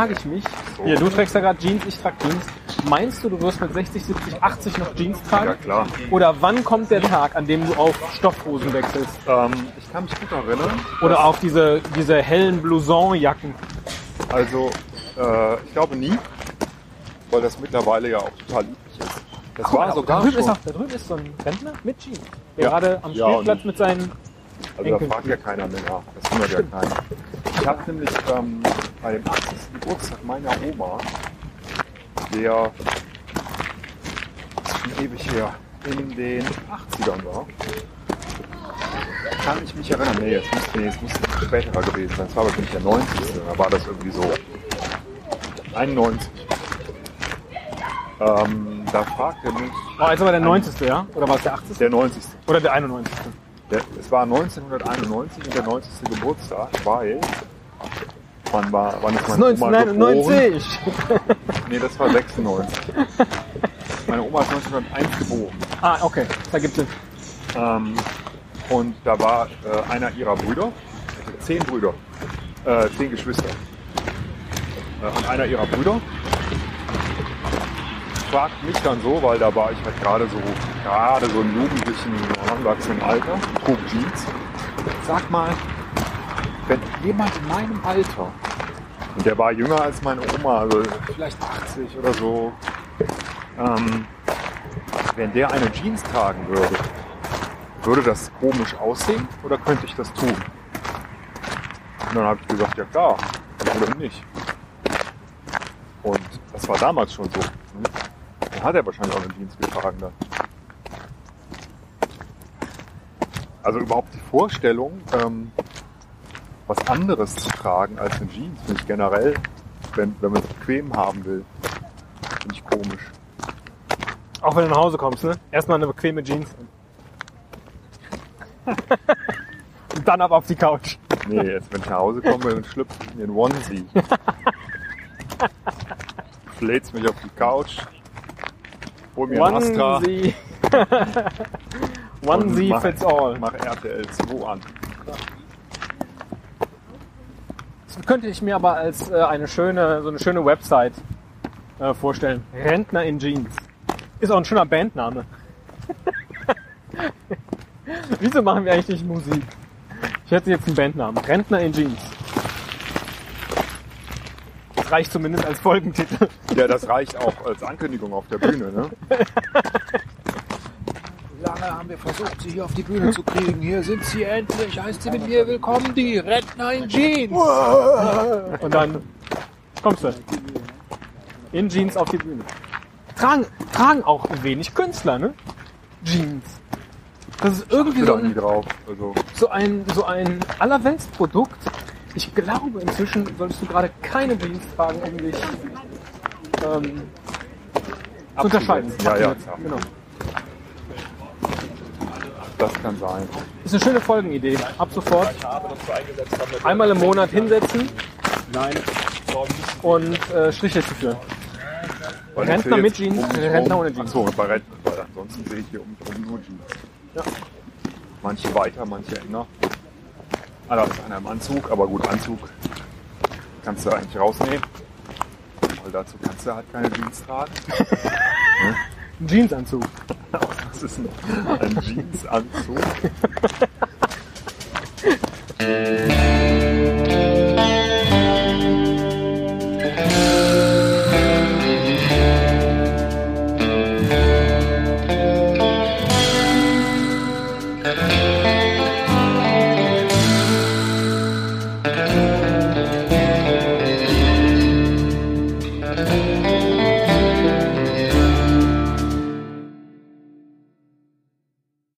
frage ich mich, hier, du trägst ja gerade Jeans, ich trage Jeans. Meinst du, du wirst mit 60, 70, 80 noch Jeans tragen? Ja, klar. Oder wann kommt der Tag, an dem du auf Stoffhosen wechselst? Ähm, ich kann mich gut erinnern. Oder auf diese, diese hellen Blouson-Jacken? Also, äh, ich glaube nie, weil das mittlerweile ja auch total üblich ist. Das Guck war sogar da, drüben schon. ist auch, da drüben ist so ein Rentner mit Jeans. Der Ja. gerade am Ja, Spielplatz mit seinen... Also da fragt ja keiner mehr nach. Das wundert ja keiner. Ich habe nämlich ähm, bei dem 80. Geburtstag meiner Oma, der schon ewig her in den 80ern war, kann ich mich erinnern. Nee, jetzt muss, nee, es muss späterer gewesen sein. Das war bestimmt der 90. Da war das irgendwie so 91. Ähm, da fragte mich Oh, jetzt aber der 90. ja? Oder war es der 80. der 90. Oder der 91. Der, es war 1991 und der 90. Geburtstag, weil wann war wann ist meine Oma geboren? 1999. Nee, das war 96. Meine Oma ist 1901 geboren. Ah, okay. Da gibt es. Ähm, und da war äh, einer ihrer Brüder, also zehn Brüder, äh, zehn Geschwister. Äh, und einer ihrer Brüder fragt mich dann so, weil da war ich halt gerade so, gerade so im jugendlichen, heranwachsenden Alter, trug Jeans. Sag mal, wenn jemand in meinem Alter, und der war jünger als meine Oma, also vielleicht 80 oder so, ähm, wenn der eine Jeans tragen würde, würde das komisch aussehen oder könnte ich das tun? Und dann habe ich gesagt, ja klar, warum nicht? Und das war damals schon so. Dann hat er wahrscheinlich auch eine Jeans getragen dann. Also überhaupt die Vorstellung, ähm, was anderes zu tragen als eine Jeans, finde ich generell, wenn, wenn man es bequem haben will, finde ich komisch. Auch wenn du nach Hause kommst, ne? Erstmal eine bequeme Jeans. Und dann ab auf die Couch. Nee, jetzt wenn ich nach Hause komme, dann schlüpfe ich in den Onesie. Flät's mich auf die Couch, hol mir einen Astra Onesie. Onesie mach, fits all. mach RTL 2 an. Das könnte ich mir aber als äh, eine schöne, so eine schöne Website äh, vorstellen. Rentner in Jeans. Ist auch ein schöner Bandname. Wieso machen wir eigentlich nicht Musik? Ich hätte jetzt einen Bandnamen. Rentner in Jeans. Das reicht zumindest als Folgentitel. Ja, das reicht auch als Ankündigung auf der Bühne, ne? Lange haben wir versucht, sie hier auf die Bühne zu kriegen. Hier sind sie endlich. Heißt sie mit mir willkommen, die Rentner in Jeans. Und dann kommst du. In Jeans auf die Bühne. Tragen, tragen auch wenig Künstler, ne? Jeans. Das ist irgendwie so ein, drauf. Also, so ein, so ein Allerweltsprodukt. Ich glaube, inzwischen solltest du gerade keine Jeans tragen, um dich ähm, zu unterscheiden. Ja, ja, klar. Genau. Das kann sein. Ist eine schöne Folgenidee. Ab sofort einmal im Monat hinsetzen und äh, Striche zu führen. Weil Rentner mit Jeans, um mich Rentner ohne Jeans. Ach so, bei Rentner, weil ansonsten sehe ich hier um rum nur Jeans. Ja. Manche weiter, manche enger. Ah, da ist einer im Anzug, aber gut, Anzug kannst du eigentlich rausnehmen. Weil dazu kannst du halt keine Jeans tragen. Ein Jeansanzug. Das ist ein, ein Jeansanzug.